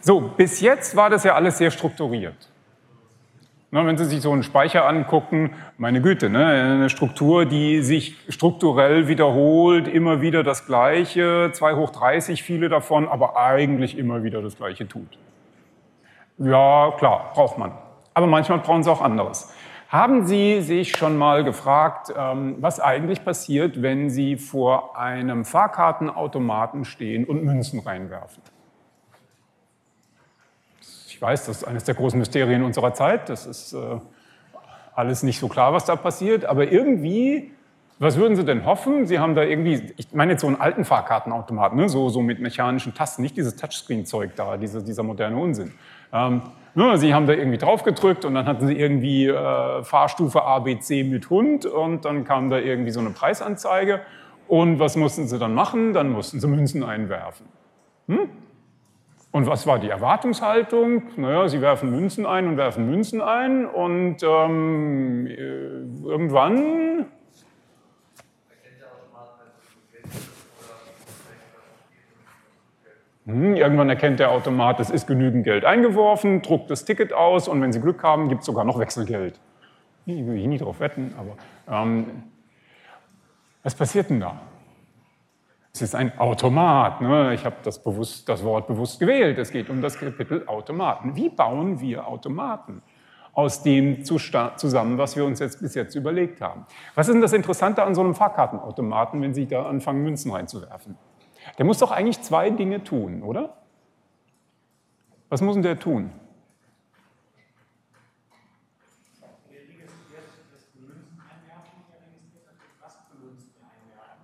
So, bis jetzt war das ja alles sehr strukturiert. Na, wenn Sie sich so einen Speicher angucken, meine Güte, ne, eine Struktur, die sich strukturell wiederholt, immer wieder das Gleiche, 2 hoch 30 viele davon, aber eigentlich immer wieder das Gleiche tut. Ja, klar, braucht man. Aber manchmal brauchen Sie auch anderes. Haben Sie sich schon mal gefragt, ähm, was eigentlich passiert, wenn Sie vor einem Fahrkartenautomaten stehen und Münzen reinwerfen? Ich weiß, das ist eines der großen Mysterien unserer Zeit. Das ist äh, alles nicht so klar, was da passiert. Aber irgendwie, was würden Sie denn hoffen? Sie haben da irgendwie, ich meine jetzt so einen alten Fahrkartenautomat, ne? so, so mit mechanischen Tasten, nicht dieses Touchscreen-Zeug da, diese, dieser moderne Unsinn. Ähm, ne, Sie haben da irgendwie drauf gedrückt und dann hatten Sie irgendwie äh, Fahrstufe ABC mit Hund und dann kam da irgendwie so eine Preisanzeige. Und was mussten Sie dann machen? Dann mussten Sie Münzen einwerfen. Hm? Und was war die Erwartungshaltung? Naja, sie werfen Münzen ein und werfen Münzen ein und ähm, äh, irgendwann... Hm, irgendwann erkennt der Automat, es ist genügend Geld eingeworfen, druckt das Ticket aus und wenn Sie Glück haben, gibt es sogar noch Wechselgeld. Ich will hier nie drauf wetten, aber ähm, was passiert denn da? Es ist ein Automat. Ne? Ich habe das, das Wort bewusst gewählt. Es geht um das Kapitel Automaten. Wie bauen wir Automaten? Aus dem zusammen, was wir uns jetzt bis jetzt überlegt haben. Was ist denn das Interessante an so einem Fahrkartenautomaten, wenn Sie da anfangen, Münzen reinzuwerfen? Der muss doch eigentlich zwei Dinge tun, oder? Was muss denn der tun?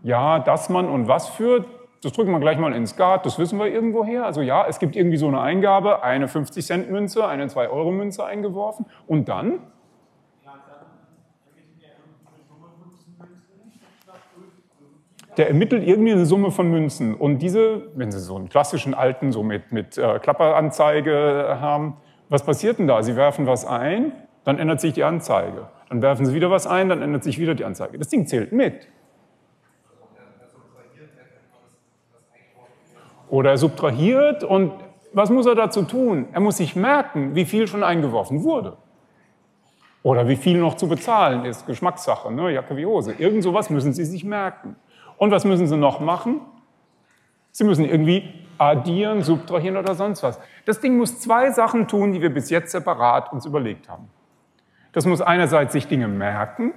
Ja, dass man und was für, das drücken wir gleich mal ins Skat, das wissen wir irgendwoher. Also ja, es gibt irgendwie so eine Eingabe, eine 50-Cent-Münze, eine 2-Euro-Münze eingeworfen und dann? Der ermittelt irgendwie eine Summe von Münzen. Und diese, wenn Sie so einen klassischen alten, so mit, mit äh, Klapperanzeige haben, was passiert denn da? Sie werfen was ein, dann ändert sich die Anzeige. Dann werfen Sie wieder was ein, dann ändert sich wieder die Anzeige. Das Ding zählt mit. Oder er subtrahiert und was muss er dazu tun? Er muss sich merken, wie viel schon eingeworfen wurde. Oder wie viel noch zu bezahlen ist, Geschmackssache, ne? Jacke wie Hose. Irgend sowas müssen Sie sich merken. Und was müssen Sie noch machen? Sie müssen irgendwie addieren, subtrahieren oder sonst was. Das Ding muss zwei Sachen tun, die wir bis jetzt separat uns überlegt haben. Das muss einerseits sich Dinge merken,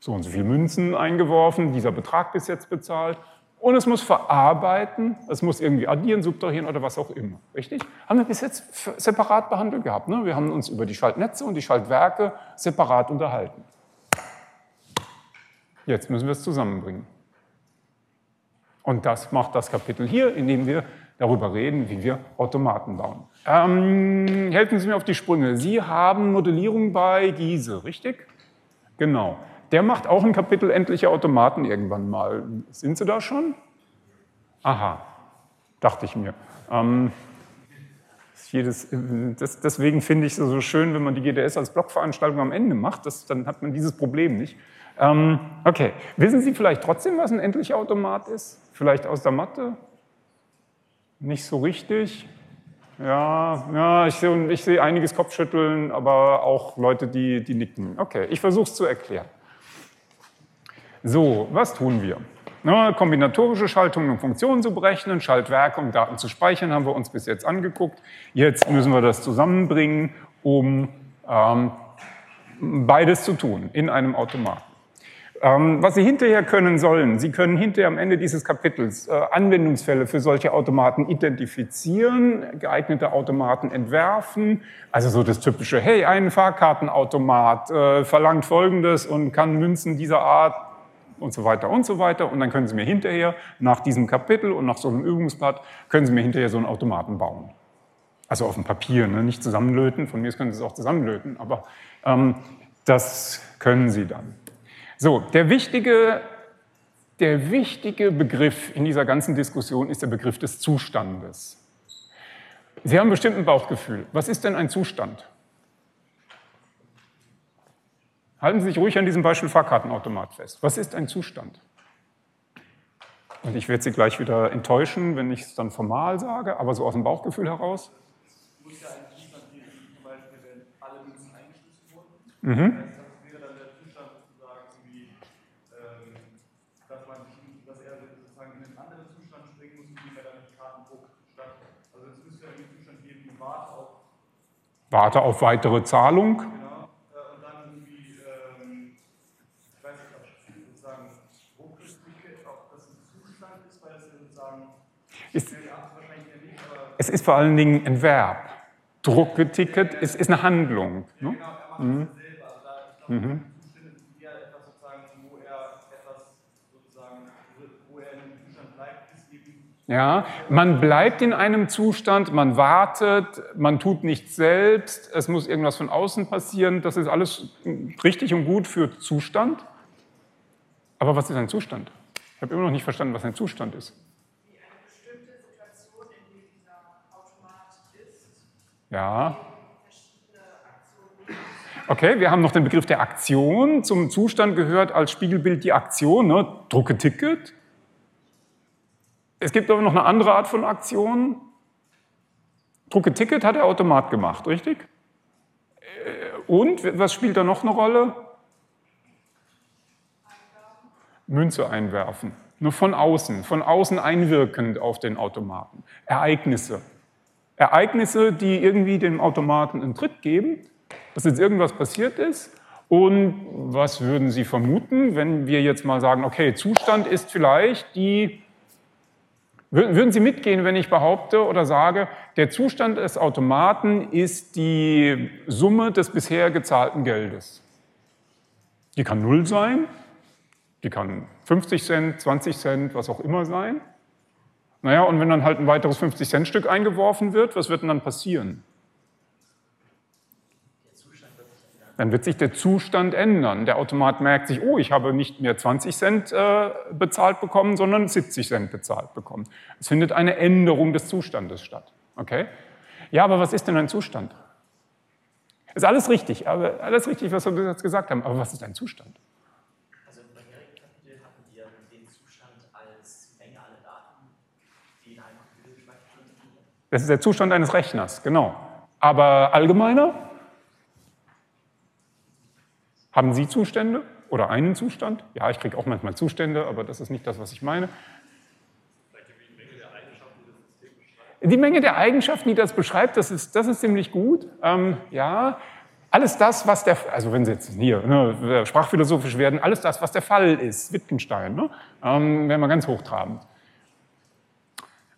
so und so viel Münzen eingeworfen, dieser Betrag bis jetzt bezahlt, und es muss verarbeiten, es muss irgendwie addieren, subtrahieren oder was auch immer. Richtig? Haben wir bis jetzt separat behandelt gehabt. Ne? Wir haben uns über die Schaltnetze und die Schaltwerke separat unterhalten. Jetzt müssen wir es zusammenbringen. Und das macht das Kapitel hier, in dem wir darüber reden, wie wir Automaten bauen. Ähm, helfen Sie mir auf die Sprünge. Sie haben Modellierung bei Giese, richtig? Genau. Der macht auch ein Kapitel endliche Automaten irgendwann mal. Sind Sie da schon? Aha, dachte ich mir. Ähm, jedes, das, deswegen finde ich es so schön, wenn man die GDS als Blockveranstaltung am Ende macht. Das, dann hat man dieses Problem nicht. Ähm, okay, wissen Sie vielleicht trotzdem, was ein endlicher Automat ist? Vielleicht aus der Mathe? Nicht so richtig? Ja, ja ich sehe ich seh einiges Kopfschütteln, aber auch Leute, die, die nicken. Okay, ich versuche es zu erklären. So, was tun wir? Ne, kombinatorische Schaltungen und Funktionen zu berechnen, Schaltwerke, um Daten zu speichern, haben wir uns bis jetzt angeguckt. Jetzt müssen wir das zusammenbringen, um ähm, beides zu tun in einem Automaten. Ähm, was Sie hinterher können sollen, Sie können hinterher am Ende dieses Kapitels äh, Anwendungsfälle für solche Automaten identifizieren, geeignete Automaten entwerfen, also so das typische, hey, ein Fahrkartenautomat äh, verlangt Folgendes und kann Münzen dieser Art und so weiter und so weiter. Und dann können Sie mir hinterher, nach diesem Kapitel und nach so einem Übungsblatt, können Sie mir hinterher so einen Automaten bauen. Also auf dem Papier, ne? nicht zusammenlöten. Von mir können Sie es auch zusammenlöten, aber ähm, das können Sie dann. So, der wichtige, der wichtige Begriff in dieser ganzen Diskussion ist der Begriff des Zustandes. Sie haben bestimmt ein Bauchgefühl. Was ist denn ein Zustand? Halten Sie sich ruhig an diesem Beispiel Fahrkartenautomat fest. Was ist ein Zustand? Und ich werde Sie gleich wieder enttäuschen, wenn ich es dann formal sage, aber so aus dem Bauchgefühl heraus. Muss ja ein Zustand geben, zum Beispiel, wenn alle Münzen eingeschlüsselt wurden. Mhm. Das wäre dann der Zustand sozusagen, wie, ähm, dass, man, dass er sozusagen in einen anderen Zustand springen muss, indem er dann Kartendruck statt. Also es müsste ja einen Zustand geben, wie Warte auf. Warte auf weitere Zahlung. ist, es ist vor allen Dingen ein Verb. Drucketicket ist, ist eine Handlung. Ne? Mhm. Mhm. Ja, man bleibt in einem Zustand, man wartet, man tut nichts selbst, es muss irgendwas von außen passieren. Das ist alles richtig und gut für Zustand. Aber was ist ein Zustand? Ich habe immer noch nicht verstanden, was ein Zustand ist. Ja. Okay, wir haben noch den Begriff der Aktion. Zum Zustand gehört als Spiegelbild die Aktion, ne? drucke Ticket. Es gibt aber noch eine andere Art von Aktion. Drucke Ticket hat der Automat gemacht, richtig? Äh, und was spielt da noch eine Rolle? Münze einwerfen. Nur von außen, von außen einwirkend auf den Automaten. Ereignisse. Ereignisse, die irgendwie dem Automaten einen Tritt geben, dass jetzt irgendwas passiert ist. Und was würden Sie vermuten, wenn wir jetzt mal sagen, okay, Zustand ist vielleicht die, würden Sie mitgehen, wenn ich behaupte oder sage, der Zustand des Automaten ist die Summe des bisher gezahlten Geldes. Die kann null sein, die kann 50 Cent, 20 Cent, was auch immer sein. Naja, und wenn dann halt ein weiteres 50-Cent-Stück eingeworfen wird, was wird denn dann passieren? Dann wird sich der Zustand ändern. Der Automat merkt sich, oh, ich habe nicht mehr 20 Cent äh, bezahlt bekommen, sondern 70 Cent bezahlt bekommen. Es findet eine Änderung des Zustandes statt. Okay? Ja, aber was ist denn ein Zustand? Ist alles richtig, alles richtig, was wir jetzt gesagt haben. Aber was ist ein Zustand? Das ist der Zustand eines Rechners, genau. Aber allgemeiner? Haben Sie Zustände oder einen Zustand? Ja, ich kriege auch manchmal Zustände, aber das ist nicht das, was ich meine. Die Menge der Eigenschaften, die das beschreibt, das ist, das ist ziemlich gut. Ähm, ja, alles das, was der, also wenn Sie jetzt hier ne, sprachphilosophisch werden, alles das, was der Fall ist, Wittgenstein, ne, ähm, wären wir ganz hochtrabend.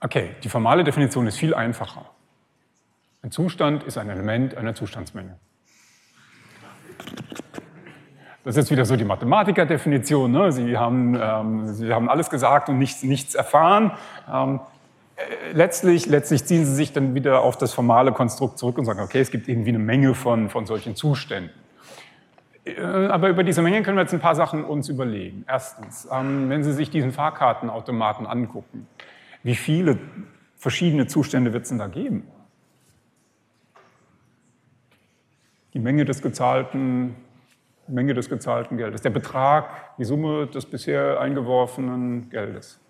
Okay, die formale Definition ist viel einfacher. Ein Zustand ist ein Element einer Zustandsmenge. Das ist wieder so die Mathematikerdefinition. Ne? Sie, haben, ähm, Sie haben alles gesagt und nichts, nichts erfahren. Ähm, äh, letztlich, letztlich ziehen Sie sich dann wieder auf das formale Konstrukt zurück und sagen, okay, es gibt irgendwie eine Menge von, von solchen Zuständen. Äh, aber über diese Menge können wir jetzt ein paar Sachen uns überlegen. Erstens, ähm, wenn Sie sich diesen Fahrkartenautomaten angucken, wie viele verschiedene Zustände wird es denn da geben? Die Menge des gezahlten, Menge des gezahlten Geldes, der Betrag, die Summe des bisher eingeworfenen Geldes.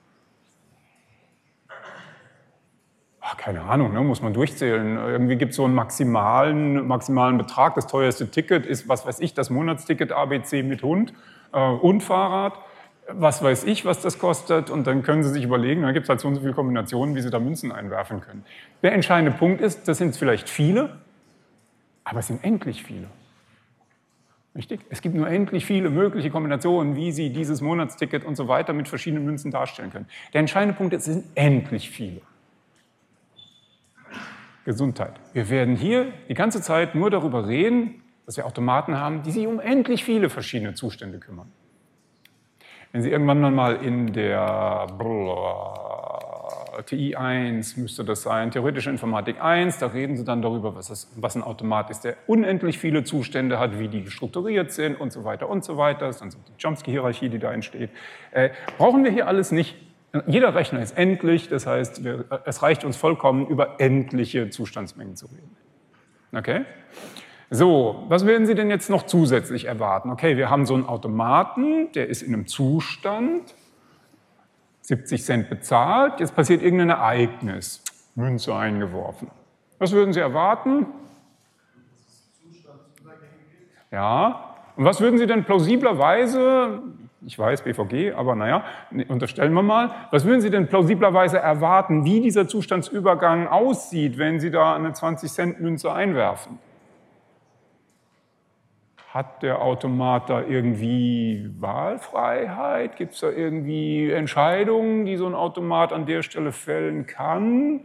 Ach, keine Ahnung, ne, muss man durchzählen. Irgendwie gibt es so einen maximalen, maximalen Betrag. Das teuerste Ticket ist, was weiß ich, das Monatsticket ABC mit Hund äh, und Fahrrad was weiß ich, was das kostet, und dann können Sie sich überlegen, da gibt es halt so und so viele Kombinationen, wie Sie da Münzen einwerfen können. Der entscheidende Punkt ist, das sind vielleicht viele, aber es sind endlich viele. Richtig? Es gibt nur endlich viele mögliche Kombinationen, wie Sie dieses Monatsticket und so weiter mit verschiedenen Münzen darstellen können. Der entscheidende Punkt ist, es sind endlich viele. Gesundheit. Wir werden hier die ganze Zeit nur darüber reden, dass wir Automaten haben, die sich um endlich viele verschiedene Zustände kümmern. Wenn Sie irgendwann mal in der TI 1 müsste das sein, theoretische Informatik 1, da reden Sie dann darüber, was, das, was ein Automat ist, der unendlich viele Zustände hat, wie die strukturiert sind und so weiter und so weiter. Das ist dann so die Chomsky-Hierarchie, die da entsteht. Äh, brauchen wir hier alles nicht. Jeder Rechner ist endlich, das heißt, wir, es reicht uns vollkommen, über endliche Zustandsmengen zu reden. Okay? So, was werden Sie denn jetzt noch zusätzlich erwarten? Okay, wir haben so einen Automaten, der ist in einem Zustand. 70 Cent bezahlt, jetzt passiert irgendein Ereignis, Münze eingeworfen. Was würden Sie erwarten? Ja, und was würden Sie denn plausiblerweise, ich weiß BVG, aber naja, unterstellen wir mal, was würden Sie denn plausiblerweise erwarten, wie dieser Zustandsübergang aussieht, wenn Sie da eine 20-Cent-Münze einwerfen? Hat der Automat da irgendwie Wahlfreiheit? Gibt es da irgendwie Entscheidungen, die so ein Automat an der Stelle fällen kann?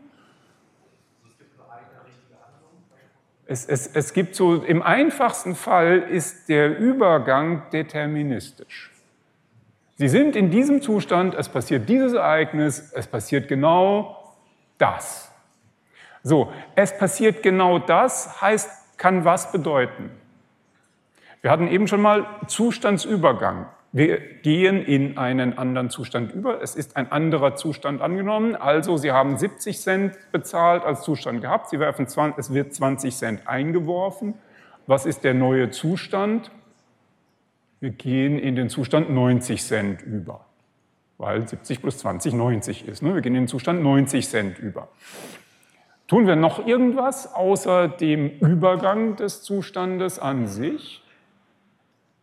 Es, es, es gibt so, im einfachsten Fall ist der Übergang deterministisch. Sie sind in diesem Zustand, es passiert dieses Ereignis, es passiert genau das. So, es passiert genau das heißt, kann was bedeuten? Wir hatten eben schon mal Zustandsübergang. Wir gehen in einen anderen Zustand über. Es ist ein anderer Zustand angenommen. Also Sie haben 70 Cent bezahlt als Zustand gehabt. Sie werfen 20, es wird 20 Cent eingeworfen. Was ist der neue Zustand? Wir gehen in den Zustand 90 Cent über, weil 70 plus 20 90 ist. Ne? Wir gehen in den Zustand 90 Cent über. Tun wir noch irgendwas außer dem Übergang des Zustandes an sich?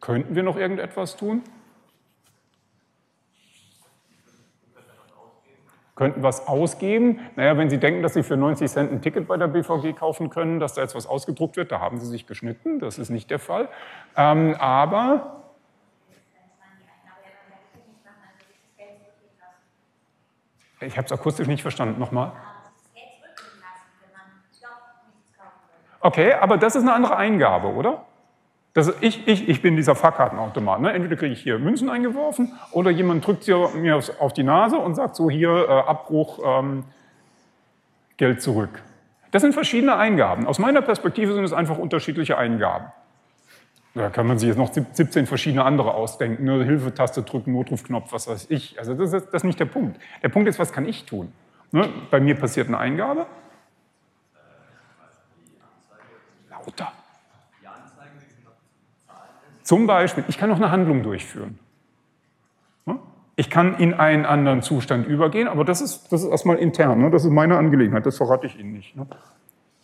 Könnten wir noch irgendetwas tun? Könnten was ausgeben? Naja, wenn Sie denken, dass Sie für 90 Cent ein Ticket bei der BVG kaufen können, dass da jetzt was ausgedruckt wird, da haben Sie sich geschnitten, das ist nicht der Fall. Ähm, aber ich habe es akustisch nicht verstanden. Nochmal. Okay, aber das ist eine andere Eingabe, oder? Das ich, ich, ich bin dieser Fahrkartenautomat. Ne? Entweder kriege ich hier Münzen eingeworfen oder jemand drückt sie mir auf die Nase und sagt so hier äh, Abbruch, ähm, Geld zurück. Das sind verschiedene Eingaben. Aus meiner Perspektive sind es einfach unterschiedliche Eingaben. Da kann man sich jetzt noch 17 verschiedene andere ausdenken. Ne? Hilfetaste drücken, Notrufknopf, was weiß ich. Also das ist, das ist nicht der Punkt. Der Punkt ist, was kann ich tun? Ne? Bei mir passiert eine Eingabe. Lauter. Zum Beispiel, ich kann noch eine Handlung durchführen. Ich kann in einen anderen Zustand übergehen, aber das ist, das ist erstmal intern, ne? das ist meine Angelegenheit, das verrate ich Ihnen nicht. Ne?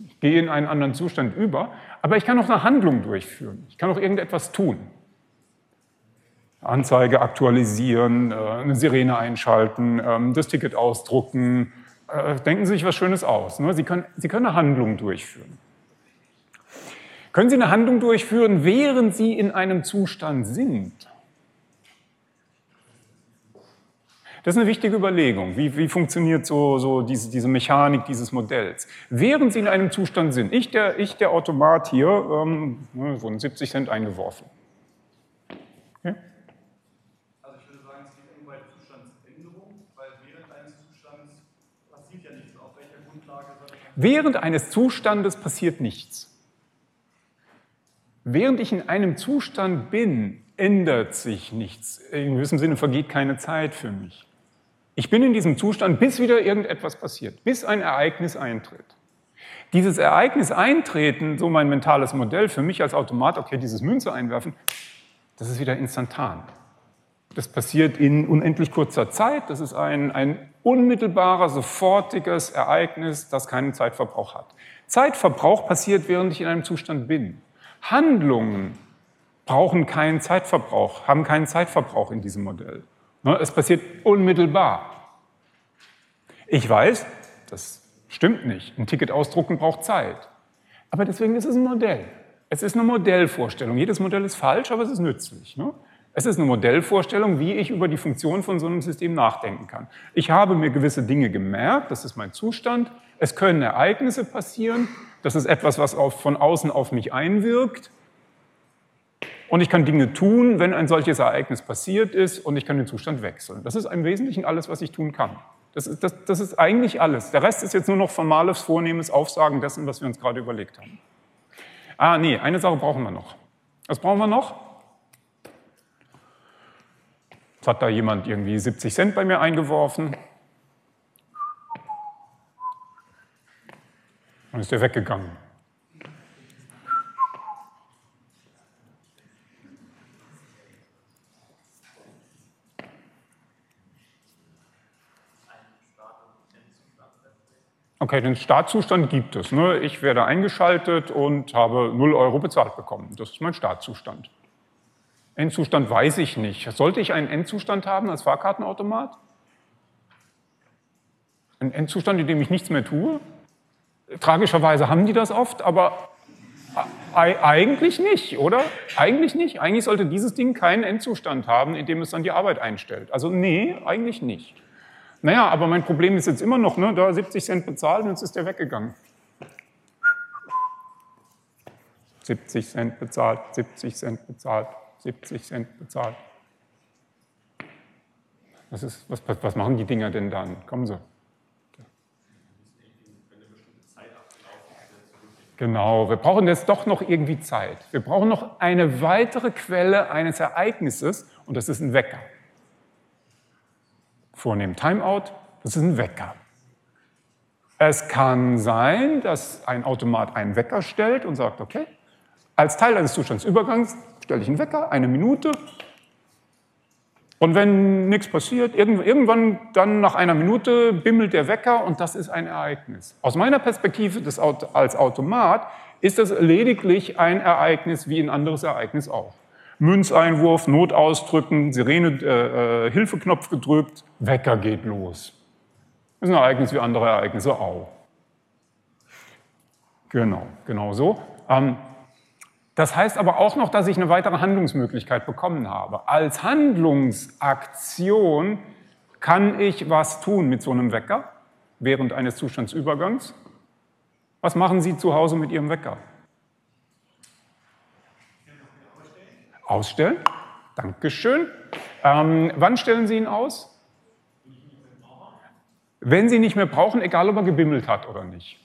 Ich gehe in einen anderen Zustand über, aber ich kann noch eine Handlung durchführen. Ich kann noch irgendetwas tun. Anzeige aktualisieren, äh, eine Sirene einschalten, ähm, das Ticket ausdrucken. Äh, denken Sie sich was Schönes aus. Ne? Sie können, Sie können eine Handlung durchführen. Können Sie eine Handlung durchführen, während Sie in einem Zustand sind? Das ist eine wichtige Überlegung. Wie, wie funktioniert so, so diese, diese, Mechanik dieses Modells? Während Sie in einem Zustand sind, ich der, ich der Automat hier, ähm, ne, wurden 70 Cent eingeworfen. Okay? Also ich würde sagen, es geht irgendwo bei Zustandsänderung, weil während eines Zustandes passiert ja nichts. Auf welcher Grundlage soll Während eines Zustandes passiert nichts. Während ich in einem Zustand bin, ändert sich nichts. In gewissem Sinne vergeht keine Zeit für mich. Ich bin in diesem Zustand, bis wieder irgendetwas passiert, bis ein Ereignis eintritt. Dieses Ereignis eintreten, so mein mentales Modell für mich als Automat, okay, dieses Münze einwerfen, das ist wieder instantan. Das passiert in unendlich kurzer Zeit. Das ist ein, ein unmittelbarer, sofortiges Ereignis, das keinen Zeitverbrauch hat. Zeitverbrauch passiert, während ich in einem Zustand bin. Handlungen brauchen keinen Zeitverbrauch, haben keinen Zeitverbrauch in diesem Modell. Ne, es passiert unmittelbar. Ich weiß, das stimmt nicht. Ein Ticket ausdrucken braucht Zeit. Aber deswegen ist es ein Modell. Es ist eine Modellvorstellung. Jedes Modell ist falsch, aber es ist nützlich. Ne? Es ist eine Modellvorstellung, wie ich über die Funktion von so einem System nachdenken kann. Ich habe mir gewisse Dinge gemerkt, das ist mein Zustand. Es können Ereignisse passieren das ist etwas, was auf, von außen auf mich einwirkt. Und ich kann Dinge tun, wenn ein solches Ereignis passiert ist und ich kann den Zustand wechseln. Das ist im Wesentlichen alles, was ich tun kann. Das ist, das, das ist eigentlich alles. Der Rest ist jetzt nur noch formales, vornehmes Aufsagen dessen, was wir uns gerade überlegt haben. Ah, nee, eine Sache brauchen wir noch. Was brauchen wir noch? Jetzt hat da jemand irgendwie 70 Cent bei mir eingeworfen. Und ist er weggegangen. Okay, den Startzustand gibt es. Ne? Ich werde eingeschaltet und habe 0 Euro bezahlt bekommen. Das ist mein Startzustand. Endzustand weiß ich nicht. Sollte ich einen Endzustand haben als Fahrkartenautomat? Ein Endzustand, in dem ich nichts mehr tue? Tragischerweise haben die das oft, aber eigentlich nicht, oder? Eigentlich nicht. Eigentlich sollte dieses Ding keinen Endzustand haben, in dem es dann die Arbeit einstellt. Also nee, eigentlich nicht. Naja, aber mein Problem ist jetzt immer noch, ne, da 70 Cent bezahlt und jetzt ist der weggegangen. 70 Cent bezahlt, 70 Cent bezahlt, 70 Cent bezahlt. Was, ist, was, was machen die Dinger denn dann? Kommen Sie. Genau, wir brauchen jetzt doch noch irgendwie Zeit. Wir brauchen noch eine weitere Quelle eines Ereignisses und das ist ein Wecker. Vornehmen Timeout, das ist ein Wecker. Es kann sein, dass ein Automat einen Wecker stellt und sagt, okay, als Teil eines Zustandsübergangs stelle ich einen Wecker, eine Minute. Und wenn nichts passiert, irgendwann dann nach einer Minute bimmelt der Wecker und das ist ein Ereignis. Aus meiner Perspektive des, als Automat ist das lediglich ein Ereignis wie ein anderes Ereignis auch. Münzeinwurf, Notausdrücken, Sirene, äh, äh, Hilfeknopf gedrückt, Wecker geht los. Das ist ein Ereignis wie andere Ereignisse auch. Genau, genau so. Ähm, das heißt aber auch noch, dass ich eine weitere Handlungsmöglichkeit bekommen habe. Als Handlungsaktion kann ich was tun mit so einem Wecker während eines Zustandsübergangs. Was machen Sie zu Hause mit Ihrem Wecker? Ausstellen. Dankeschön. Ähm, wann stellen Sie ihn aus? Wenn Sie nicht mehr brauchen, egal ob er gebimmelt hat oder nicht.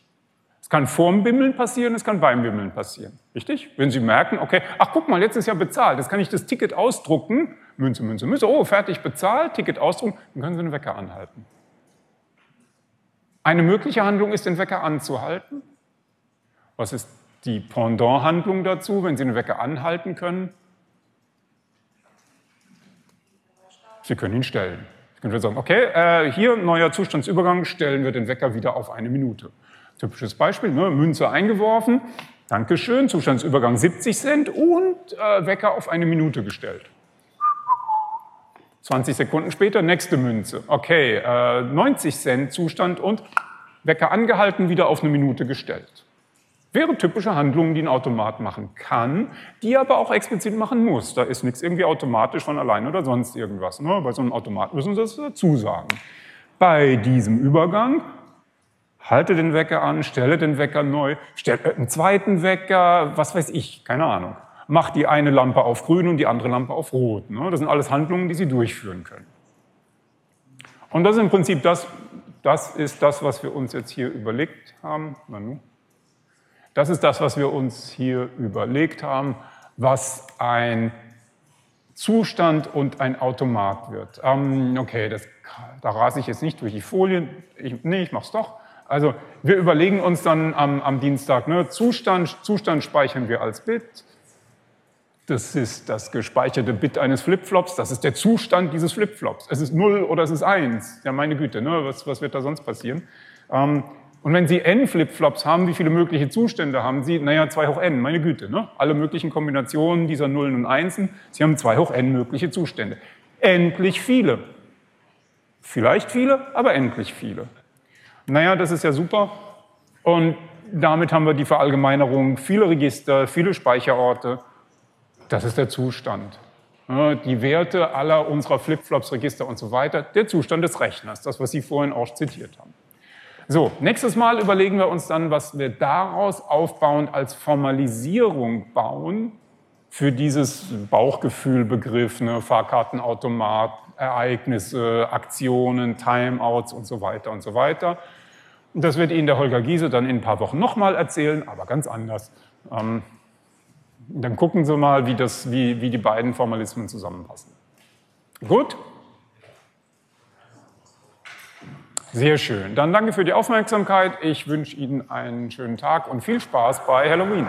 Es kann vorm Bimmeln passieren, es kann beim Bimmeln passieren. Richtig? Wenn Sie merken, okay, ach guck mal, jetzt ist ja bezahlt, jetzt kann ich das Ticket ausdrucken, Münze, Münze, Münze, oh, fertig bezahlt, Ticket ausdrucken, dann können Sie den Wecker anhalten. Eine mögliche Handlung ist, den Wecker anzuhalten. Was ist die Pendant-Handlung dazu, wenn Sie den Wecker anhalten können? Sie können ihn stellen. Sie können sagen, okay, äh, hier neuer Zustandsübergang, stellen wir den Wecker wieder auf eine Minute. Typisches Beispiel, ne? Münze eingeworfen, Dankeschön, Zustandsübergang 70 Cent und äh, Wecker auf eine Minute gestellt. 20 Sekunden später, nächste Münze. Okay, äh, 90 Cent Zustand und Wecker angehalten, wieder auf eine Minute gestellt. Wäre typische Handlungen, die ein Automat machen kann, die er aber auch explizit machen muss. Da ist nichts irgendwie automatisch von allein oder sonst irgendwas. Ne? Bei so einem Automat müssen Sie das dazu sagen. Bei diesem Übergang halte den Wecker an, stelle den Wecker neu, stelle einen zweiten Wecker, was weiß ich, keine Ahnung. Mach die eine Lampe auf grün und die andere Lampe auf rot. Ne? Das sind alles Handlungen, die Sie durchführen können. Und das ist im Prinzip das, das ist das, was wir uns jetzt hier überlegt haben. Das ist das, was wir uns hier überlegt haben, was ein Zustand und ein Automat wird. Ähm, okay, das, da rase ich jetzt nicht durch die Folien. Ich, nee, ich mache es doch. Also wir überlegen uns dann am, am Dienstag, ne, Zustand, Zustand speichern wir als Bit. Das ist das gespeicherte Bit eines Flipflops. Das ist der Zustand dieses Flipflops. Es ist 0 oder es ist 1. Ja, meine Güte, ne, was, was wird da sonst passieren? Ähm, und wenn Sie n Flipflops haben, wie viele mögliche Zustände haben Sie? Naja, 2 hoch n, meine Güte. Ne? Alle möglichen Kombinationen dieser Nullen und Einsen. Sie haben 2 hoch n mögliche Zustände. Endlich viele. Vielleicht viele, aber endlich viele. Naja, das ist ja super. Und damit haben wir die Verallgemeinerung, viele Register, viele Speicherorte. Das ist der Zustand. Die Werte aller unserer Flipflops, Register und so weiter, der Zustand des Rechners, das, was Sie vorhin auch zitiert haben. So, nächstes Mal überlegen wir uns dann, was wir daraus aufbauend als Formalisierung bauen für dieses Bauchgefühlbegriff, ne, Fahrkartenautomat, Ereignisse, Aktionen, Timeouts und so weiter und so weiter. Das wird Ihnen der Holger Giese dann in ein paar Wochen nochmal erzählen, aber ganz anders. Ähm, dann gucken Sie mal, wie, das, wie, wie die beiden Formalismen zusammenpassen. Gut? Sehr schön. Dann danke für die Aufmerksamkeit. Ich wünsche Ihnen einen schönen Tag und viel Spaß bei Halloween.